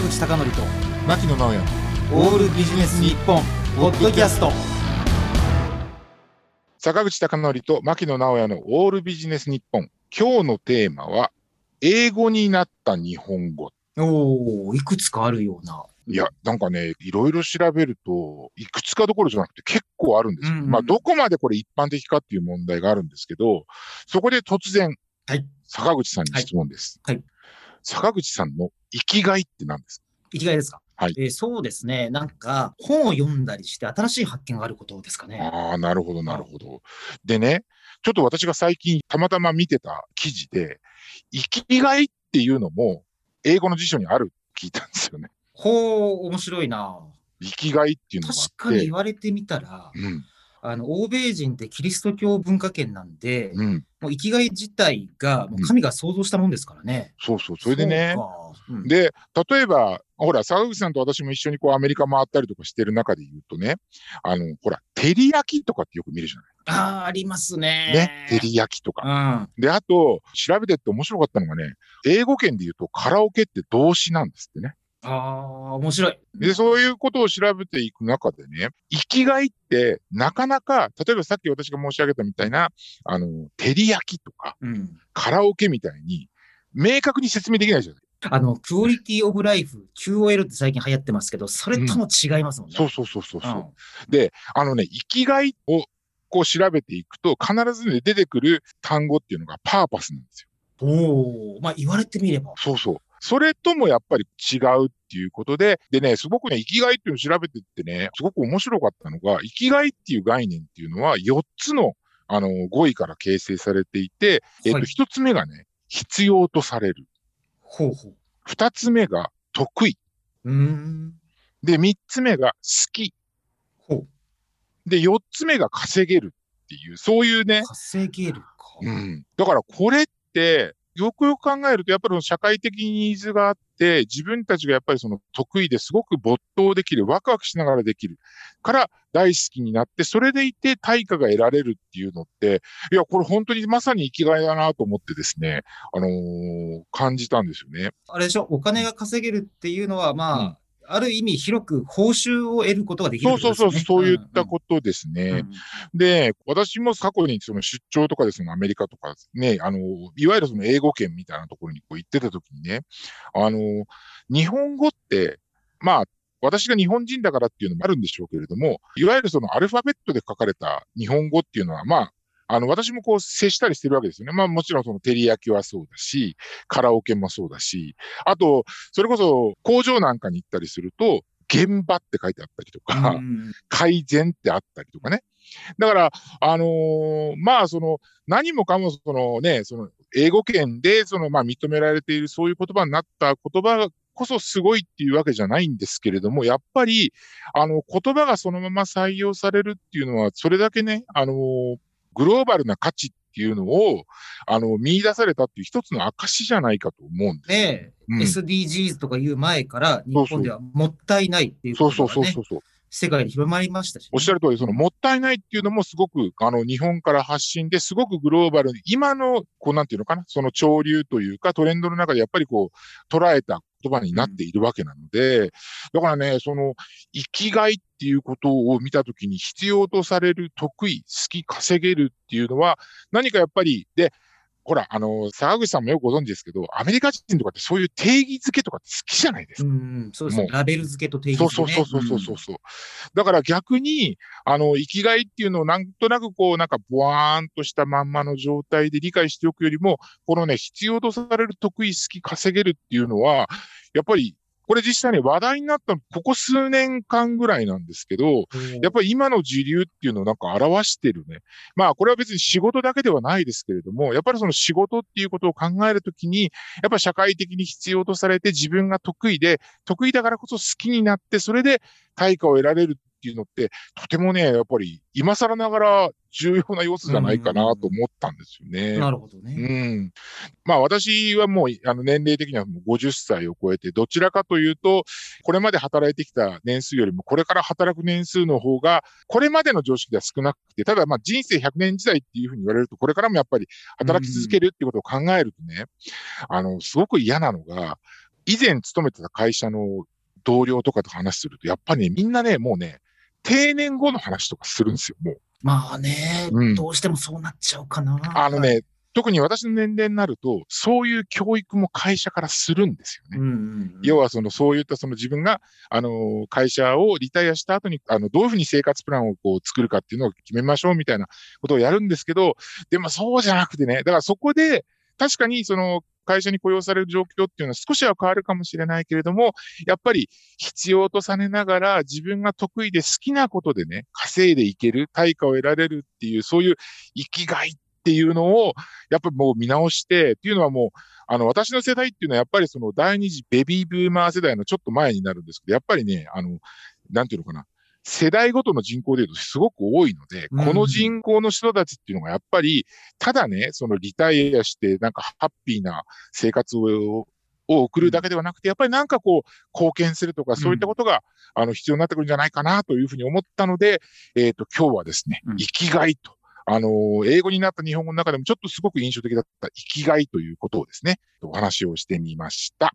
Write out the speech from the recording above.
坂口孝則と牧野直哉。オールビジネス日本ポッドキャスト。坂口孝則と牧野直哉のオールビジネス日本。今日のテーマは英語になった日本語。おおいくつかあるような。いや、なんかね、いろいろ調べると、いくつかどころじゃなくて結構あるんですよ。うんうんまあ、どこまでこれ一般的かっていう問題があるんですけど、そこで突然、はい。坂口さんに質問です。はいはい坂口さんの生きがいって何ですか？生きがいですか？はい。えーそうですね。なんか本を読んだりして新しい発見があることですかね。ああ、なるほど、なるほど。でね、ちょっと私が最近たまたま見てた記事で、生きがいっていうのも英語の辞書にある聞いたんですよね。ほう面白いな。生きがいっていうのが確かに言。われてみたらうん、あの欧米人ってキリスト教文化圏なんで、うん、もう生きがい自体がもう神が創造したもんですからね。そうそう。それでね、そうんで、例えば、ほら、坂口さんと私も一緒にこうアメリカ回ったりとかしてる中で言うとね、あの、ほら、照り焼きとかってよく見るじゃああ、ありますね。ない。ね、照り焼きとか。うん。で、あと、調べてって面白かったのがね、英語圏で言うとカラオケって動詞なんですってね。ああ、面白い。で、そういうことを調べていく中でね、生きがいってなかなか、例えばさっき私が申し上げたみたいな、あの、照り焼きとかうん。カラオケみたいに、明確に説明できないじゃないあの、クオリティオブライフ、QOL って最近流行ってますけど、それとも違いますもんね。そうそうそうそうそう。うんで、あのね、生きがいをこう調べていくと、必ずね、出てくる単語っていうのがパーパスなんですよ。おお、まあ言われてみれば。そうそう。それともやっぱり違うっていうことで、でね、すごくね、生きがいっていうのを調べてってね、すごく面白かったのが、生きがいっていう概念っていうのは4つの、あの、語彙から形成されていて、えっと、はい1つ目がね、必要とされる。ほうほう。2つ目が得意。うーん。で、3つ目が好き。ほう。で、4つ目が稼げるっていう、そういうね、稼げるか。うん。だからこれって、よくよく考えると、やっぱり社会的ニーズがあって、自分たちがやっぱりその得意ですごく没頭できる、ワクワクしながらできるから大好きになって、それでいて対価が得られるっていうのって、いや、これ本当にまさに生きがいだなと思ってですね、あのー感じたんですよね。あれでしょ、お金が稼げるっていうのは、まあ、ある意味広く報酬を得ることができるそうそうそう、そういったとことですね。ですよね。で、私も過去にその出張とかでそのアメリカとかね、あの、いわゆるその英語圏みたいなところにこう行ってた時にね、あの、日本語って、まあ、私が日本人だからっていうのもあるんでしょうけれども、いわゆるそのアルファベットで書かれた日本語っていうのは、まあ、あの、私もこう接したりしてるわけですよね。まあもちろんその照り焼きはそうだし、カラオケもそうだし、あと、それこそ工場なんかに行ったりすると、現場って書いてあったりとか、うん改善ってあったりとかね。だから、あのーまあ、その、何もかも、そのね、その、英語圏で、その、まあ、認められている、そういう言葉になった言葉こそすごいっていうわけじゃないんですけれども、やっぱり、あの、言葉がそのまま採用されるっていうのは、それだけね、あのーグローバルな価値っていうのを、あの、見出されたっていう一つの証じゃないかと思うんですよ。ねえ、うん SDGs とかいう前から、日本ではもったいないっていうそうそうそうそうそう。世界に広まりましたし、おっしゃる通り、そのもったいないっていうのもすごく、あの、日本から発信ですごくグローバルに、今の、こうなんていうのかな、その潮流というかトレンドの中でやっぱりこう、捉えた言葉になっているわけなので、だからね、その、生きがいっていうことを見たときに必要とされる得意、好き、稼げるっていうのは、何かやっぱり、で、ほら、あの、沢口さんもよくご存知ですけど、アメリカ人とかってそういう定義づけとかって好きじゃないですか。うん、そうですねラベル付けと定義そう付け、ね。そうそうそうそうそう。うだから逆に、あの、生きがいっていうのをなんとなくこう、なんか、ボワーンとしたまんまの状態で理解しておくよりも、このね、必要とされる得意、好き、稼げるっていうのは、やっぱり、これ実際に話題になったの、ここ数年間ぐらいなんですけど、うん。やっぱり今の時流っていうのをなんか表してるね。まあこれは別に仕事だけではないですけれども、やっぱりその仕事っていうことを考えるときに、やっぱ社会的に必要とされて自分が得意で、得意だからこそ好きになって、それで対価を得られるっていうのって、とてもね、やっぱり今更ながら重要な要素じゃないかなと思ったんですよね。なるほどうね。ん。まあ私はもう、あの年齢的にはもう50歳を超えて、どちらかというと、これまで働いてきた年数よりも、これから働く年数の方が、これまでの常識では少なくて、ただまあ人生100年時代っていうふうに言われると、これからもやっぱり働き続けるっていうことを考えるとね、あの、すごく嫌なのが、以前勤めてた会社の同僚とかと話すると、やっぱりね、みんなね、もうね、定年後の話とかするんですよ、もう。まあね、うんどうしてもそうなっちゃうかな。あのね、特に私の年齢になると、そういう教育も会社からするんですよね。うんうんうん、要はその、そういったその自分が、あの、会社をリタイアした後に、あの、どういうふうに生活プランをこう作るかっていうのを決めましょうみたいなことをやるんですけど、でもそうじゃなくてね、だからそこで、確かにその、会社に雇用される状況っていうのは少しは変わるかもしれないけれども、やっぱり必要とされながら自分が得意で好きなことでね、稼いでいける、対価を得られるっていう、そういう生きがいっていうのを、やっぱりもう見直して、っていうのはもう、あの、私の世代っていうのはやっぱりその第二次ベビーブーマー世代のちょっと前になるんですけど、やっぱりね、あの、なんていうのかな。世代ごとの人口でいうとすごく多いので、うん。この人口の人たちっていうのがやっぱり、ただね、そのリタイアしてなんかハッピーな生活をを送るだけではなくて、やっぱりなんかこう、貢献するとか、そういったことが、あの、必要になってくるんじゃないかなというふうに思ったので、えっ、と、今日はですねうん、生きがいと、あのー英語になった日本語の中でもちょっとすごく印象的だった生きがいということをですね、お話をしてみました。